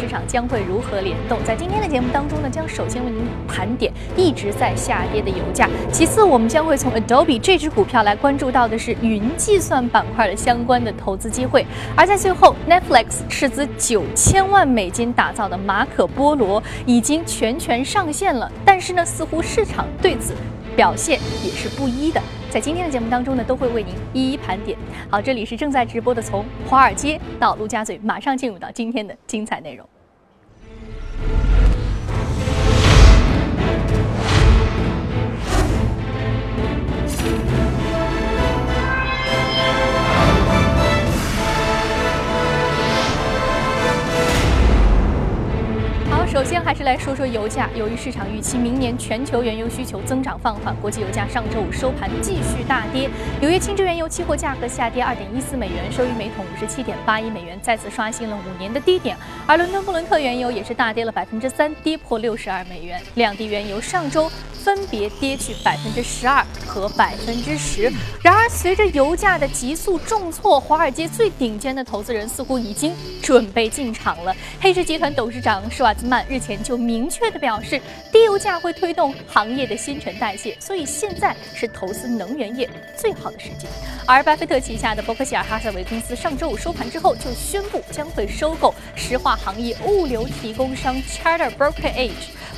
市场将会如何联动？在今天的节目当中呢，将首先为您盘点一直在下跌的油价。其次，我们将会从 Adobe 这只股票来关注到的是云计算板块的相关的投资机会。而在最后，Netflix 斥资九千万美金打造的马可波罗已经全权上线了，但是呢，似乎市场对此表现也是不一的。在今天的节目当中呢，都会为您一一盘点。好，这里是正在直播的，从华尔街到陆家嘴，马上进入到今天的精彩内容。还是来说说油价。由于市场预期明年全球原油需求增长放缓，国际油价上周五收盘继续大跌。纽约轻质原油期货价格下跌二点一四美元，收于每桶五十七点八一美元，再次刷新了五年的低点。而伦敦布伦特原油也是大跌了百分之三，跌破六十二美元。两地原油上周。分别跌去百分之十二和百分之十。然而，随着油价的急速重挫，华尔街最顶尖的投资人似乎已经准备进场了。黑石集团董事长施瓦兹曼日前就明确地表示，低油价会推动行业的新陈代谢，所以现在是投资能源业最好的时机。而巴菲特旗下的伯克希尔哈撒韦公司上周五收盘之后就宣布将会收购石化行业物流提供商 Charter Brokerage。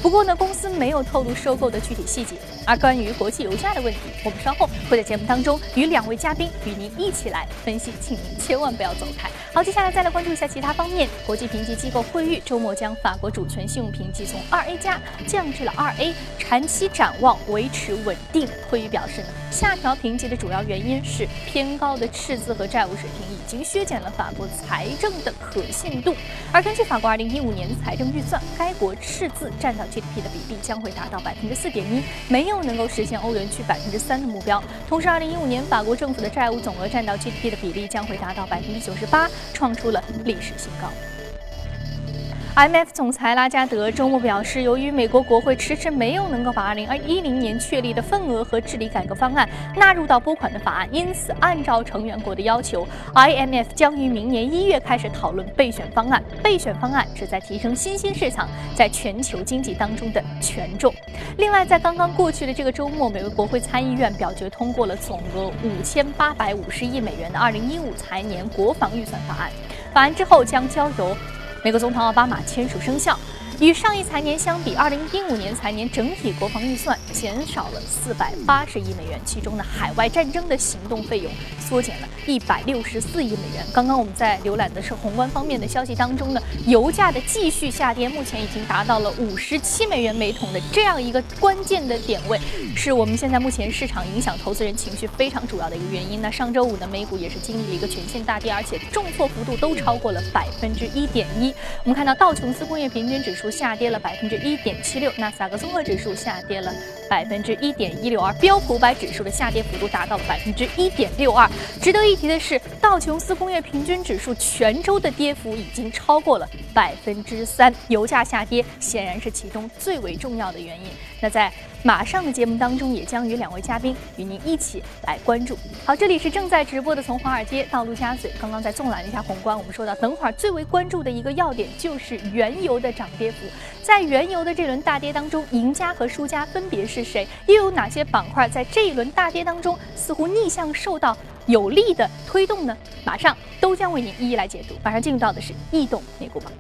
不过呢，公司没有透露收购的具体细节。而关于国际油价的问题，我们稍后会在节目当中与两位嘉宾与您一起来分析，请您千万不要走开。好，接下来再来关注一下其他方面。国际评级机构惠誉周末将法国主权信用评级从二 A 加降至了二 A，长期展望维持稳定。惠誉表示呢，下调评级的主要原因是偏高的赤字和债务水平已经削减了法国财政的可信度。而根据法国二零一五年财政预算，该国赤字占到 GDP 的比例将会达到百分之四点一，没有能够实现欧元区百分之三的目标。同时，二零一五年法国政府的债务总额占到 GDP 的比例将会达到百分之九十八，创出了历史新高。IMF 总裁拉加德周末表示，由于美国国会迟迟没有能够把2010年确立的份额和治理改革方案纳入到拨款的法案，因此按照成员国的要求，IMF 将于明年一月开始讨论备选方案。备选方案旨在提升新兴市场在全球经济当中的权重。另外，在刚刚过去的这个周末，美国国会参议院表决通过了总额五千八百五十亿美元的2015财年国防预算法案。法案之后将交由。美国总统奥巴马签署生效。与上一财年相比，二零一五年财年整体国防预算减少了四百八十亿美元，其中呢，海外战争的行动费用缩减了一百六十四亿美元。刚刚我们在浏览的是宏观方面的消息当中呢，油价的继续下跌，目前已经达到了五十七美元每桶的这样一个关键的点位，是我们现在目前市场影响投资人情绪非常主要的一个原因。那上周五呢，美股也是经历了一个全线大跌，而且重挫幅度都超过了百分之一点一。我们看到道琼斯工业平均指数。下跌了百分之一点七六，纳斯达克综合指数下跌了百分之一点一六二，标普五百指数的下跌幅度达到了百分之一点六二。值得一提的是，道琼斯工业平均指数全周的跌幅已经超过了百分之三。油价下跌显然是其中最为重要的原因。那在马上的节目当中，也将与两位嘉宾与您一起来关注。好，这里是正在直播的，从华尔街到陆家嘴。刚刚在纵览了一下宏观，我们说到，等会儿最为关注的一个要点就是原油的涨跌幅。在原油的这轮大跌当中，赢家和输家分别是谁？又有哪些板块在这一轮大跌当中似乎逆向受到有力的推动呢？马上都将为您一一来解读。马上进入到的是异动美股榜。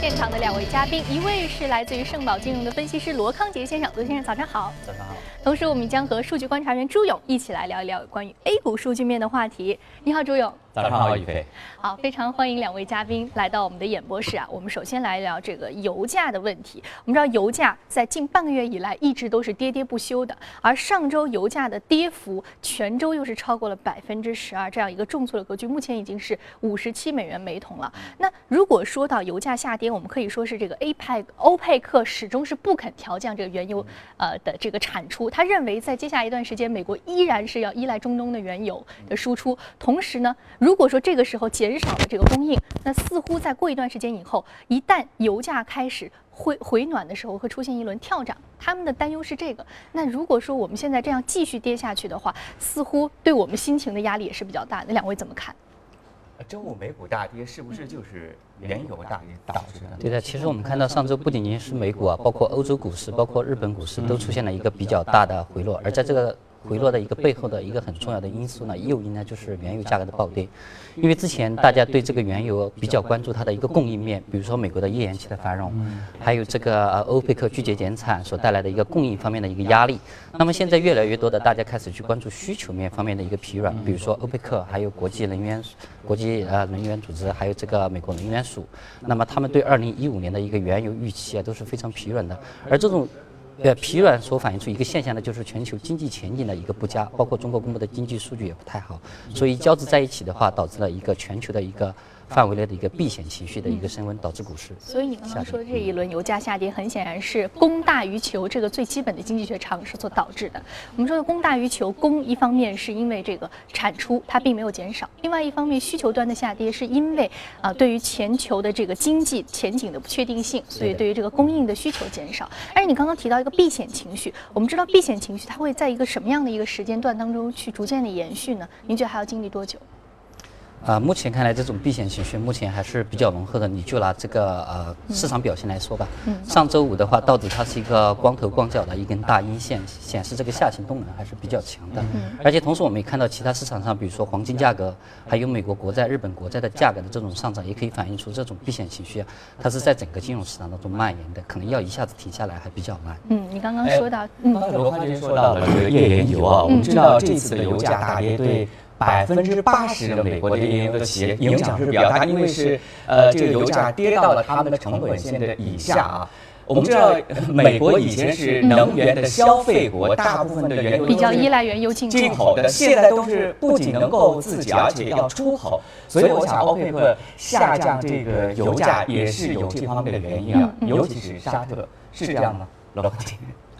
现场的两位嘉宾，一位是来自于盛宝金融的分析师罗康杰先生，罗先生早上好。早上好。同时，我们将和数据观察员朱勇一起来聊一聊关于 A 股数据面的话题。你好，朱勇。早上好，宇飞。好，非常欢迎两位嘉宾来到我们的演播室啊。我们首先来聊这个油价的问题。我们知道油价在近半个月以来一直都是跌跌不休的，而上周油价的跌幅全周又是超过了百分之十二，这样一个重挫的格局，目前已经是五十七美元每桶了。那如果说到油价下跌，我们可以说是这个 APEC 欧佩克始终是不肯调降这个原油呃的这个产出。他认为在接下来一段时间，美国依然是要依赖中东的原油的输出。同时呢，如果说这个时候减少了这个供应，那似乎在过一段时间以后，一旦油价开始回回暖的时候，会出现一轮跳涨。他们的担忧是这个。那如果说我们现在这样继续跌下去的话，似乎对我们心情的压力也是比较大的。两位怎么看？周五美股大跌，是不是就是原油大跌导致的？对的，其实我们看到上周不仅仅是美股啊，包括欧洲股市、包括日本股市都出现了一个比较大的回落，而在这个。回落的一个背后的一个很重要的因素呢，诱因呢就是原油价格的暴跌。因为之前大家对这个原油比较关注它的一个供应面，比如说美国的页岩气的繁荣，还有这个欧佩克拒绝减产所带来的一个供应方面的一个压力。那么现在越来越多的大家开始去关注需求面方面的一个疲软，比如说欧佩克，还有国际能源国际呃能源组织，还有这个美国能源署，那么他们对二零一五年的一个原油预期啊都是非常疲软的，而这种。呃，疲软所反映出一个现象呢，就是全球经济前景的一个不佳，包括中国公布的经济数据也不太好，所以交织在一起的话，导致了一个全球的一个。范围内的一个避险情绪的一个升温，导致股市。所以你刚刚说这一轮油价下跌，很显然是供大于求这个最基本的经济学常识所导致的。我们说的供大于求，供一方面是因为这个产出它并没有减少，另外一方面需求端的下跌是因为啊对于全球的这个经济前景的不确定性，所以对于这个供应的需求减少。而且你刚刚提到一个避险情绪，我们知道避险情绪它会在一个什么样的一个时间段当中去逐渐的延续呢？您觉得还要经历多久？啊，目前看来这种避险情绪目前还是比较浓厚的。你就拿这个呃市场表现来说吧，上周五的话，道指它是一个光头光脚的一根大阴线，显示这个下行动能还是比较强的。而且同时我们也看到其他市场上，比如说黄金价格，还有美国国债、日本国债的价格的这种上涨，也可以反映出这种避险情绪啊，它是在整个金融市场当中蔓延的，可能要一下子停下来还比较难。嗯，你刚刚说到，嗯，罗华军说到了这个页岩油啊，我们知道这次的油价大跌对。百分之八十的美国的页岩油的企业影响是比较大，因为是呃这个油价跌到了他们的成本线的以下啊。我们知道美国以前是能源的消费国，大部分的原油比较依赖原油进口的，现在都是不仅能够自己，而且要出口。所以我想，欧佩克下降这个油价也是有这方面的原因啊，尤其是沙特，是这样吗？罗老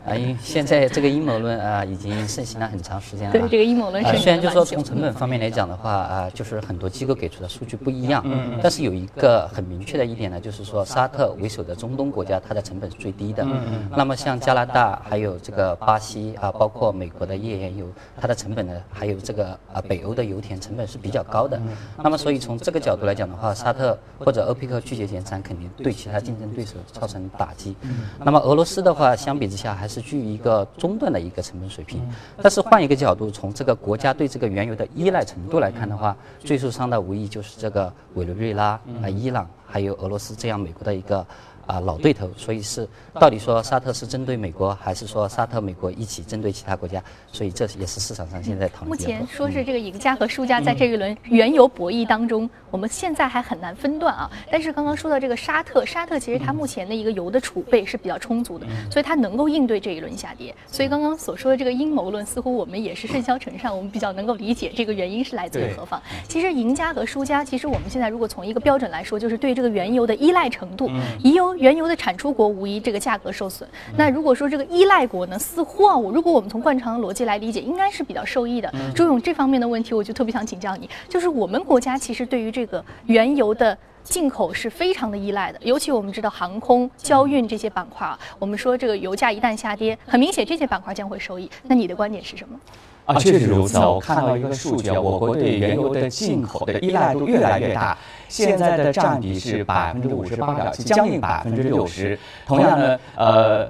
啊，因为现在这个阴谋论啊，已经盛行了很长时间了。对，这个阴谋论是。虽然就说从成本方面来讲的话啊，就是很多机构给出的数据不一样，嗯但是有一个很明确的一点呢，就是说沙特为首的中东国家，它的成本是最低的。嗯嗯。那么像加拿大，还有这个巴西啊，包括美国的页岩油，它的成本呢，还有这个啊北欧的油田成本是比较高的。嗯。那么所以从这个角度来讲的话，沙特或者欧佩克拒绝减产，肯定对其他竞争对手造成打击。嗯。那么俄罗斯的话，相比之下还是居于一个中段的一个成本水平，但是换一个角度，从这个国家对这个原油的依赖程度来看的话，最受伤的无疑就是这个委内瑞拉啊、伊朗还有俄罗斯这样美国的一个。啊，老对头，所以是到底说沙特是针对美国，还是说沙特美国一起针对其他国家？所以这也是市场上现在讨论。目前说是这个赢家和输家在这一轮原油博弈当中，我们现在还很难分段啊。但是刚刚说到这个沙特，沙特其实它目前的一个油的储备是比较充足的，所以它能够应对这一轮下跌。所以刚刚所说的这个阴谋论，似乎我们也是甚嚣尘上，我们比较能够理解这个原因是来自于何方。其实赢家和输家，其实我们现在如果从一个标准来说，就是对这个原油的依赖程度，以油。原油的产出国无疑这个价格受损。那如果说这个依赖国呢，似乎啊，我如果我们从惯常的逻辑来理解，应该是比较受益的。周勇这方面的问题，我就特别想请教你，就是我们国家其实对于这个原油的进口是非常的依赖的，尤其我们知道航空、交运这些板块啊，我们说这个油价一旦下跌，很明显这些板块将会受益。那你的观点是什么？啊，确实如此。我看到一个数据啊，我国对原油的进口的依赖度越来越大，现在的占比是百分之五十八点七，将近百分之六十。同样呢，呃，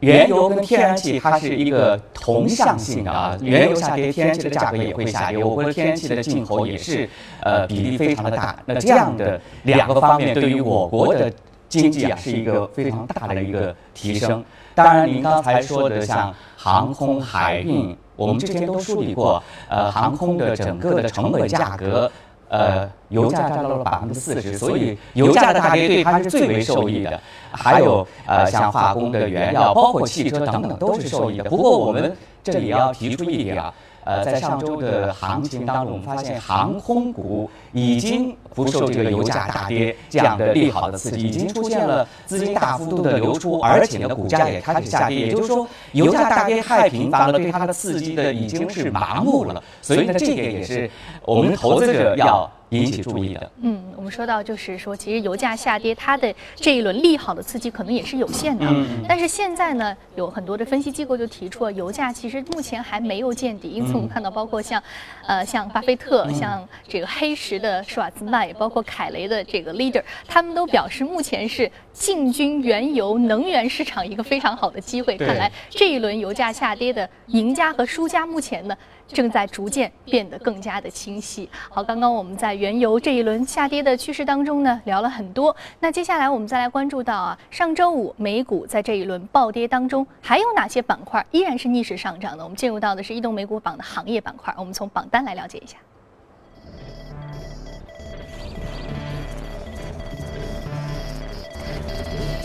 原油跟天然气它是一个同向性的啊，原油下跌，天然气的价格也会下跌。我国天然气的进口也是呃比例非常的大。那这样的两个方面对于我国的经济啊是一个非常大的一个提升。当然，您刚才说的像航空、海运。我们之前都梳理过，呃，航空的整个的成本价格，呃，油价占到了百分之四十，所以油价的大跌对它是最为受益的。还有呃，像化工的原料，包括汽车等等都是受益的。不过我们这里要提出一点啊。呃，在上周的行情当中，我们发现航空股已经不受这个油价大跌这样的利好的刺激，已经出现了资金大幅度的流出，而且呢，股价也开始下跌。也就是说，油价大跌太频繁了，对它的刺激的已经是麻木了。所以呢，这个也是我们投资者要。引起注意的。嗯，我们说到就是说，其实油价下跌，它的这一轮利好的刺激可能也是有限的。嗯。但是现在呢，有很多的分析机构就提出了，油价其实目前还没有见底。因此，我们看到包括像，呃，像巴菲特、像这个黑石的施瓦兹曼，也包括凯雷的这个 leader，他们都表示，目前是进军原油能源市场一个非常好的机会。看来这一轮油价下跌的赢家和输家，目前呢。正在逐渐变得更加的清晰。好，刚刚我们在原油这一轮下跌的趋势当中呢，聊了很多。那接下来我们再来关注到啊，上周五美股在这一轮暴跌当中，还有哪些板块依然是逆势上涨的？我们进入到的是移动美股榜的行业板块，我们从榜单来了解一下。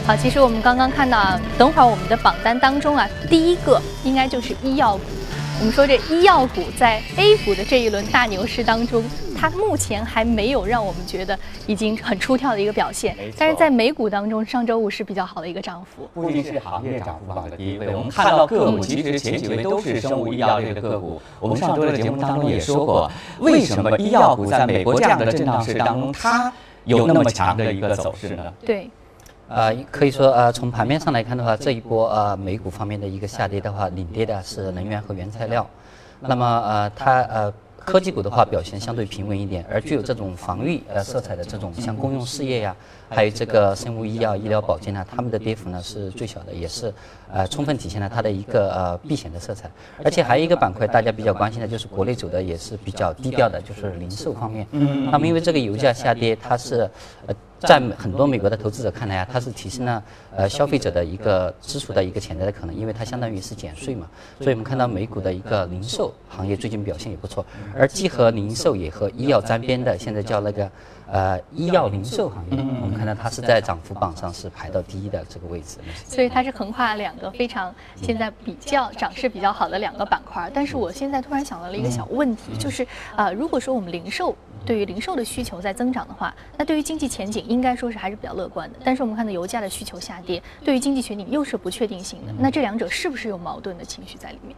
好，其实我们刚刚看到，等会儿我们的榜单当中啊，第一个应该就是医药股。我们说这医药股在 A 股的这一轮大牛市当中，它目前还没有让我们觉得已经很出挑的一个表现。但是在美股当中，上周五是比较好的一个涨幅。不仅是行业涨幅榜的第一位，我们看到个股其实前几位都是生物医药类的个股。我们上周的节目当中也说过，为什么医药股在美国这样的震荡市当中，它有那么强的一个走势呢？对。呃，可以说呃，从盘面上来看的话，这一波呃美股方面的一个下跌的话，领跌的是能源和原材料。那么呃，它呃科技股的话表现相对平稳一点，而具有这种防御呃色彩的这种像公用事业呀，还有这个生物医药、医疗保健呢，它们的跌幅呢是最小的，也是呃充分体现了它的一个呃避险的色彩。而且还有一个板块大家比较关心的就是国内走的也是比较低调的，就是零售方面。嗯。那么因为这个油价下跌，它是呃。在很多美国的投资者看来啊，它是提升了呃消费者的一个支出的一个潜在的可能，因为它相当于是减税嘛。所以我们看到美股的一个零售行业最近表现也不错，而既和零售也和医药沾边的，现在叫那个呃医药零售行业，我们看到它是在涨幅榜上是排到第一的这个位置。所以它是横跨两个非常现在比较涨势比较好的两个板块。但是我现在突然想到了一个小问题，就是呃如果说我们零售。对于零售的需求在增长的话，那对于经济前景应该说是还是比较乐观的。但是我们看到油价的需求下跌，对于经济前景又是不确定性的。那这两者是不是有矛盾的情绪在里面？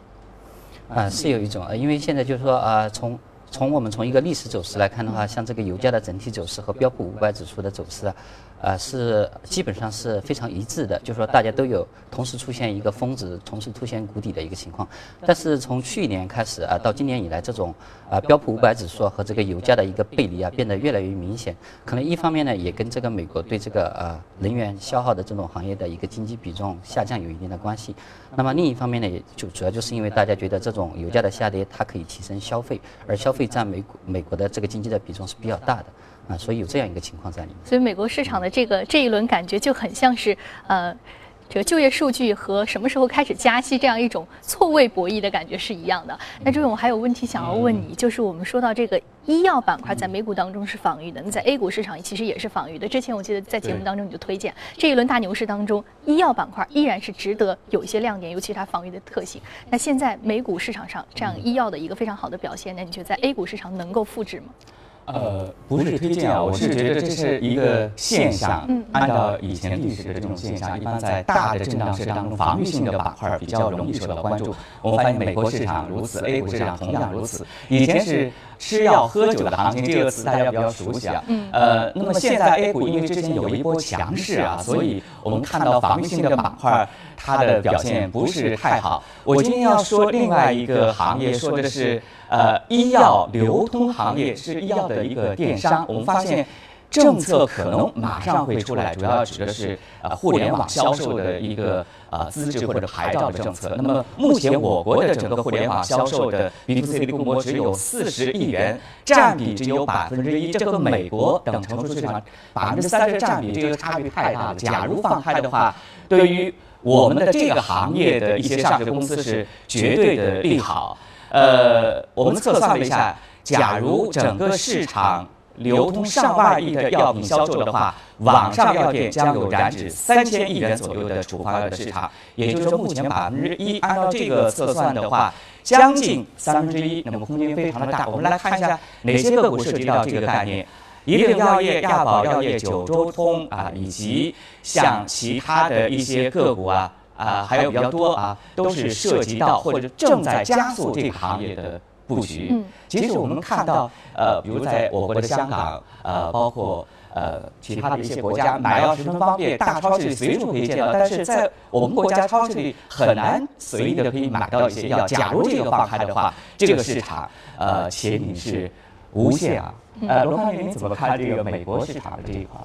啊，是有一种啊，因为现在就是说啊，从从我们从一个历史走势来看的话，像这个油价的整体走势和标普五百指数的走势啊。呃，是基本上是非常一致的，就是说大家都有同时出现一个峰值，同时出现谷底的一个情况。但是从去年开始啊，到今年以来，这种啊标普五百指数和这个油价的一个背离啊，变得越来越明显。可能一方面呢，也跟这个美国对这个呃能源消耗的这种行业的一个经济比重下降有一定的关系。那么另一方面呢，也就主要就是因为大家觉得这种油价的下跌，它可以提升消费，而消费占美国美国的这个经济的比重是比较大的。啊，所以有这样一个情况在里面。所以美国市场的这个这一轮感觉就很像是，呃，这个就业数据和什么时候开始加息这样一种错位博弈的感觉是一样的。那这种我还有问题想要问你，就是我们说到这个医药板块在美股当中是防御的，那在 A 股市场其实也是防御的。之前我记得在节目当中你就推荐这一轮大牛市当中，医药板块依然是值得有一些亮点，尤其是它防御的特性。那现在美股市场上这样医药的一个非常好的表现，那你觉得在 A 股市场能够复制吗？呃，不是推荐啊，我是觉得这是一个现象。嗯，按照以前历史的这种现象，一般在大的震荡市当中，防御性的板块比较容易受到关注。我们发现美国市场如此，A 股市场同样如此。以前是吃药喝酒的行情，这个词大家比较熟悉啊。嗯。呃，那么现在 A 股因为之前有一波强势啊，所以我们看到防御性的板块它的表现不是太好。我今天要说另外一个行业，说的是。呃，医药流通行业是医药的一个电商。我们发现政策可能马上会出来，主要指的是呃互联网销售的一个呃资质或者牌照的政策。那么目前我国的整个互联网销售的 B to C 的规模只有四十亿元，占比只有百分之一，这和美国等成熟市场百分之三十占比这个差距太大了。假如放开的话，对于我们的这个行业的一些上市公司是绝对的利好。呃，我们测算了一下，假如整个市场流通上万亿的药品销售的话，网上药店将有染指三千亿元左右的处方药的市场。也就是说，目前百分之一，按照这个测算的话，将近三分之一，那么空间非常的大。我们来看一下哪些个股涉及到这个概念：宜鼎药业、亚宝药业、九州通啊，以及像其他的一些个股啊啊，还有比较多啊，都是涉及到或者正在加速这个行业的。布局，嗯其实我们看到，呃，比如在我国的香港，呃，包括呃其他的一些国家，买药十分方便，大超市里随处可以见到。但是在我们国家超市里很难随意的可以买到一些药。假如这个放开的话，这个市场，呃，前景是无限啊。呃，罗康您怎么看这个美国市场的这一块？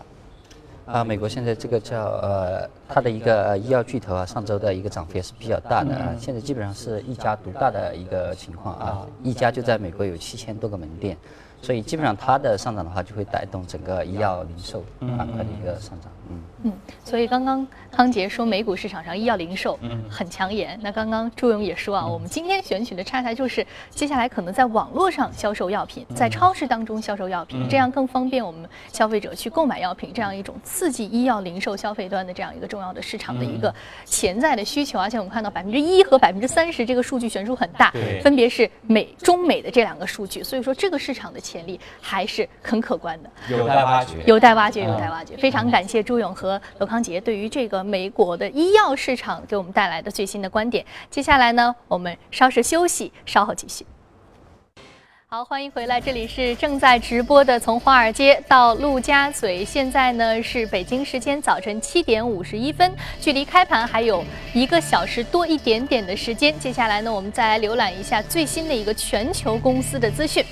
啊，美国现在这个叫呃，它的一个医药巨头啊，上周的一个涨幅也是比较大的啊。现在基本上是一家独大的一个情况啊，一家就在美国有七千多个门店。所以基本上它的上涨的话，就会带动整个医药零售板块的一个上涨。嗯嗯，所以刚刚康杰说美股市场上医药零售很抢眼。那刚刚朱勇也说啊，我们今天选取的差台就是接下来可能在网络上销售药品，在超市当中销售药品，这样更方便我们消费者去购买药品，这样一种刺激医药零售消费端的这样一个重要的市场的一个潜在的需求。而且我们看到百分之一和百分之三十这个数据悬殊很大，分别是美中美的这两个数据，所以说这个市场的。潜力还是很可观的，有待挖掘，有待挖掘，有待挖掘。非常感谢朱勇和罗康杰对于这个美国的医药市场给我们带来的最新的观点。接下来呢，我们稍事休息，稍后继续。好，欢迎回来，这里是正在直播的，从华尔街到陆家嘴。现在呢是北京时间早晨七点五十一分，距离开盘还有一个小时多一点点的时间。接下来呢，我们再来浏览一下最新的一个全球公司的资讯。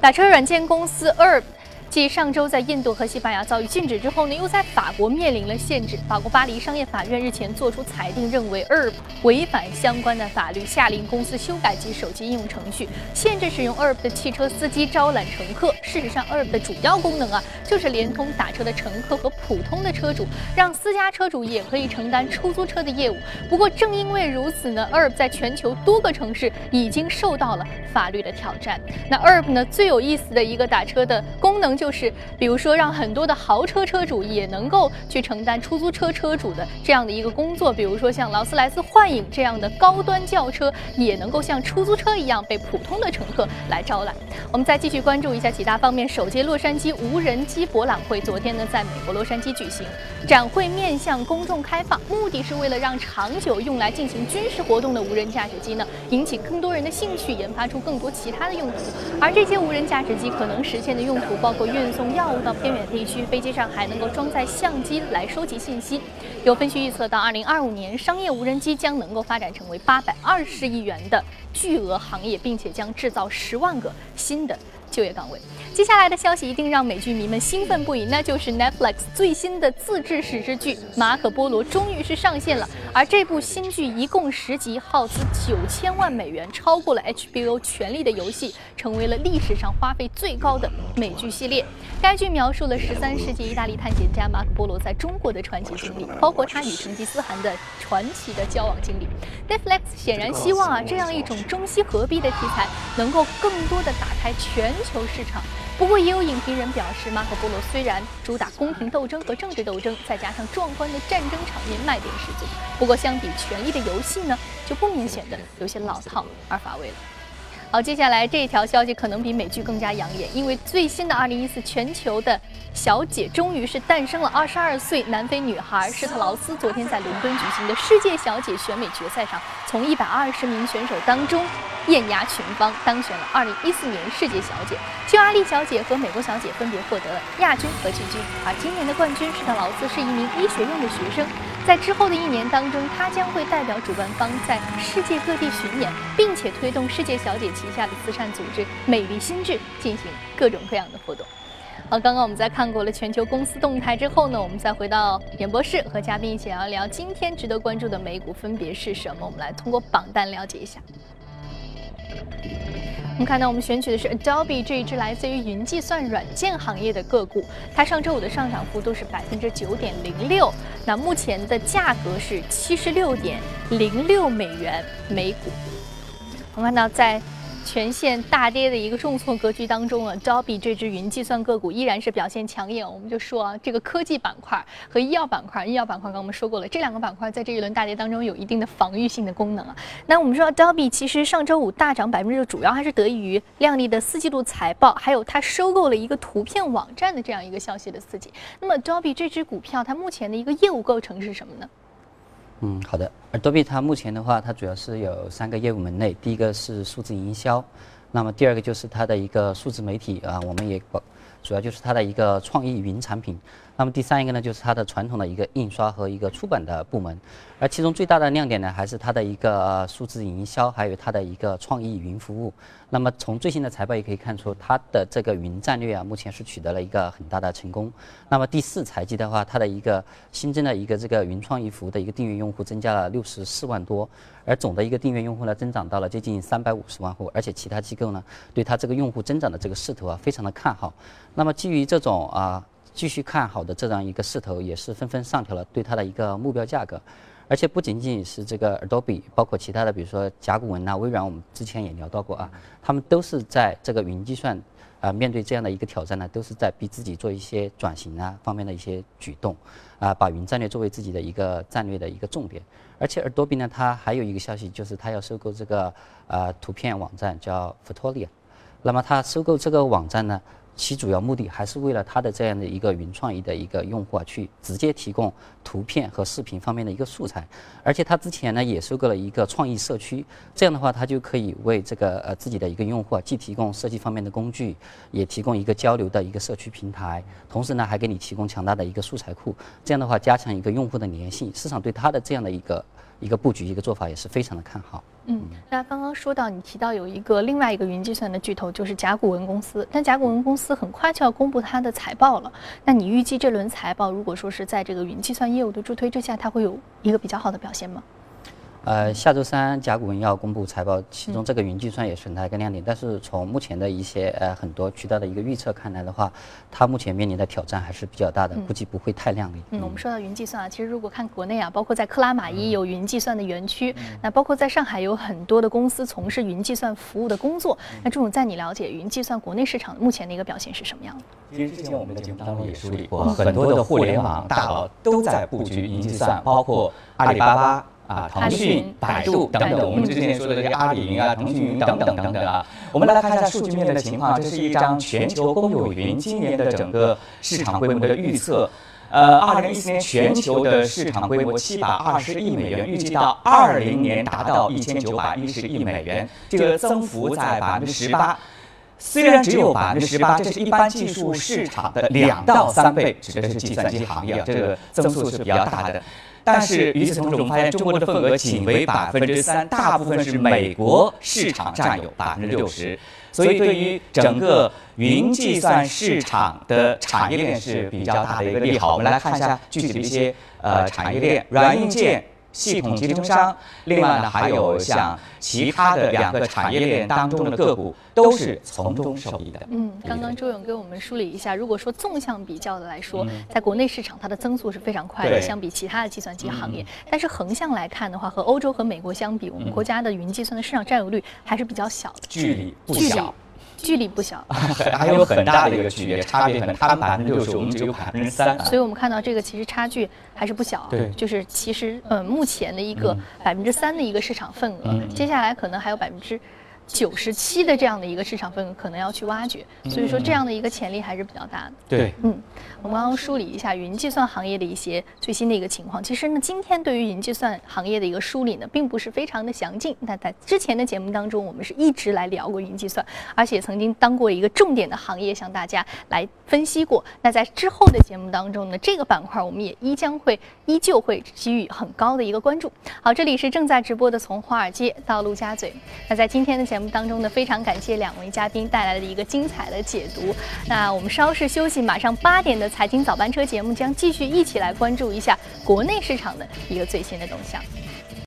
打车软件公司 Herb。继上周在印度和西班牙遭遇禁止之后呢，又在法国面临了限制。法国巴黎商业法院日前作出裁定，认为 Herb 违反相关的法律，下令公司修改其手机应用程序，限制使用 Herb 的汽车司机招揽乘客。事实上，Herb 的主要功能啊，就是连通打车的乘客和普通的车主，让私家车主也可以承担出租车的业务。不过，正因为如此呢，Herb 在全球多个城市已经受到了法律的挑战。那 Herb 呢，最有意思的一个打车的功能就。是，比如说，让很多的豪车车主也能够去承担出租车车主的这样的一个工作，比如说像劳斯莱斯幻影这样的高端轿车，也能够像出租车一样被普通的乘客来招揽。我们再继续关注一下其他方面，首届洛杉矶无人机博览会昨天呢，在美国洛杉矶举行，展会面向公众开放，目的是为了让长久用来进行军事活动的无人驾驶机呢，引起更多人的兴趣，研发出更多其他的用途。而这些无人驾驶机可能实现的用途包括。运送药物到偏远地区，飞机上还能够装载相机来收集信息。有分析预测，到二零二五年，商业无人机将能够发展成为八百二十亿元的巨额行业，并且将制造十万个新的就业岗位。接下来的消息一定让美剧迷们兴奋不已，那就是 Netflix 最新的自制史诗剧《马可波罗》终于是上线了。而这部新剧一共十集，耗资九千万美元，超过了 HBO《权力的游戏》，成为了历史上花费最高的美剧系列。该剧描述了十三世纪意大利探险家马可波罗在中国的传奇经历，包括他与成吉思汗的传奇的交往经历。Netflix 显然希望啊，这样一种中西合璧的题材，能够更多的打开全球市场。不过，也有影评人表示，《马可波罗》虽然主打宫廷斗争和政治斗争，再加上壮观的战争场面，卖点十足。不过，相比《权力的游戏》呢，就不明显的有些老套而乏味了。好，接下来这一条消息可能比美剧更加养眼，因为最新的2014全球的小姐终于是诞生了。22岁南非女孩施特劳斯昨天在伦敦举行的世界小姐选美决赛上，从120名选手当中艳压群芳，当选了2014年世界小姐。匈牙利小姐和美国小姐分别获得了亚军和季军，而今年的冠军施特劳斯是一名医学院的学生。在之后的一年当中，她将会代表主办方在世界各地巡演，并且推动世界小姐旗下的慈善组织“美丽心智”进行各种各样的活动。好，刚刚我们在看过了全球公司动态之后呢，我们再回到演播室，和嘉宾一起聊一聊今天值得关注的美股分别是什么。我们来通过榜单了解一下。我们看到，我们选取的是 Adobe 这一支来自于云计算软件行业的个股，它上周五的上涨幅度是百分之九点零六，那目前的价格是七十六点零六美元每股。我们看到，在全线大跌的一个重挫格局当中啊，Dobby 这只云计算个股依然是表现抢眼。我们就说啊，这个科技板块和医药板块，医药板块刚刚我们说过了，这两个板块在这一轮大跌当中有一定的防御性的功能啊。那我们说 Adobe 其实上周五大涨百分之六，主要还是得益于靓丽的四季度财报，还有它收购了一个图片网站的这样一个消息的刺激。那么，Dobby 这只股票它目前的一个业务构成是什么呢？嗯，好的。Adobe 它目前的话，它主要是有三个业务门类，第一个是数字营销，那么第二个就是它的一个数字媒体啊，我们也，主要就是它的一个创意云产品。那么第三一个呢，就是它的传统的一个印刷和一个出版的部门，而其中最大的亮点呢，还是它的一个数字营销，还有它的一个创意云服务。那么从最新的财报也可以看出，它的这个云战略啊，目前是取得了一个很大的成功。那么第四财季的话，它的一个新增的一个这个云创意服务的一个订阅用户增加了六十四万多，而总的一个订阅用户呢，增长到了接近三百五十万户，而且其他机构呢，对它这个用户增长的这个势头啊，非常的看好。那么基于这种啊。继续看好的这样一个势头，也是纷纷上调了对它的一个目标价格，而且不仅仅是这个 Adobe，包括其他的，比如说甲骨文啊、微软，我们之前也聊到过啊，他们都是在这个云计算啊面对这样的一个挑战呢，都是在逼自己做一些转型啊方面的一些举动啊，把云战略作为自己的一个战略的一个重点。而且 Adobe 呢，它还有一个消息，就是它要收购这个呃图片网站叫 Fotolia，那么它收购这个网站呢？其主要目的还是为了它的这样的一个云创意的一个用户啊，去直接提供图片和视频方面的一个素材，而且它之前呢也收购了一个创意社区，这样的话它就可以为这个呃自己的一个用户啊，既提供设计方面的工具，也提供一个交流的一个社区平台，同时呢还给你提供强大的一个素材库，这样的话加强一个用户的粘性，市场对它的这样的一个。一个布局，一个做法也是非常的看好。嗯，那刚刚说到你提到有一个另外一个云计算的巨头，就是甲骨文公司。但甲骨文公司很快就要公布它的财报了。那你预计这轮财报，如果说是在这个云计算业务的助推之下，它会有一个比较好的表现吗？呃，下周三甲骨文要公布财报，其中这个云计算也是它一个亮点。但是从目前的一些呃很多渠道的一个预测看来的话，它目前面临的挑战还是比较大的，估计不会太亮丽。嗯，我们说到云计算啊，其实如果看国内啊，包括在克拉玛依有云计算的园区，那包括在上海有很多的公司从事云计算服务的工作。那这种在你了解云计算国内市场目前的一个表现是什么样的？其实之前我们的节目当中也梳理过，很多的互联网大佬都在布局云计算，包括阿里巴巴。啊，腾讯、百度等等，我们之前说的这个阿里云啊、腾讯云等等等等啊，我们来看一下数据面的情况。这是一张全球公有云今年的整个市场规模的预测。呃，二零一四年全球的市场规模七百二十亿美元，预计到二零年达到一千九百一十亿美元，这个增幅在百分之十八。虽然只有百分之十八，这是一般技术市场的两到三倍，指的是计算机行业，这个增速是比较大的。但是与此同时，我们发现中国的份额仅为百分之三，大部分是美国市场占有百分之六十，所以对于整个云计算市场的产业链是比较大的一个利好。我们来看一下具体的一些呃产业链，软硬件。系统集成商，另外呢还有像其他的两个产业链当中的个股，都是从中受益的。嗯，刚刚周勇给我们梳理一下，如果说纵向比较的来说，在国内市场它的增速是非常快的，相比其他的计算机行业。但是横向来看的话，和欧洲和美国相比，我们国家的云计算的市场占有率还是比较小的，距离不小。距离不小，还有很大的一个区别，差别可能他们百分之六十，我们只有百分之三。所以我们看到这个其实差距还是不小。对，就是其实呃目前的一个百分之三的一个市场份额，接下来可能还有百分之。九十七的这样的一个市场份额可能要去挖掘，所以说这样的一个潜力还是比较大的。对，嗯，我们刚刚梳理一下云计算行业的一些最新的一个情况。其实呢，今天对于云计算行业的一个梳理呢，并不是非常的详尽。那在之前的节目当中，我们是一直来聊过云计算，而且曾经当过一个重点的行业向大家来分析过。那在之后的节目当中呢，这个板块我们也依将会依旧会给予很高的一个关注。好，这里是正在直播的从华尔街到陆家嘴。那在今天的节节目当中呢，非常感谢两位嘉宾带来的一个精彩的解读。那我们稍事休息，马上八点的财经早班车节目将继续一起来关注一下国内市场的一个最新的动向。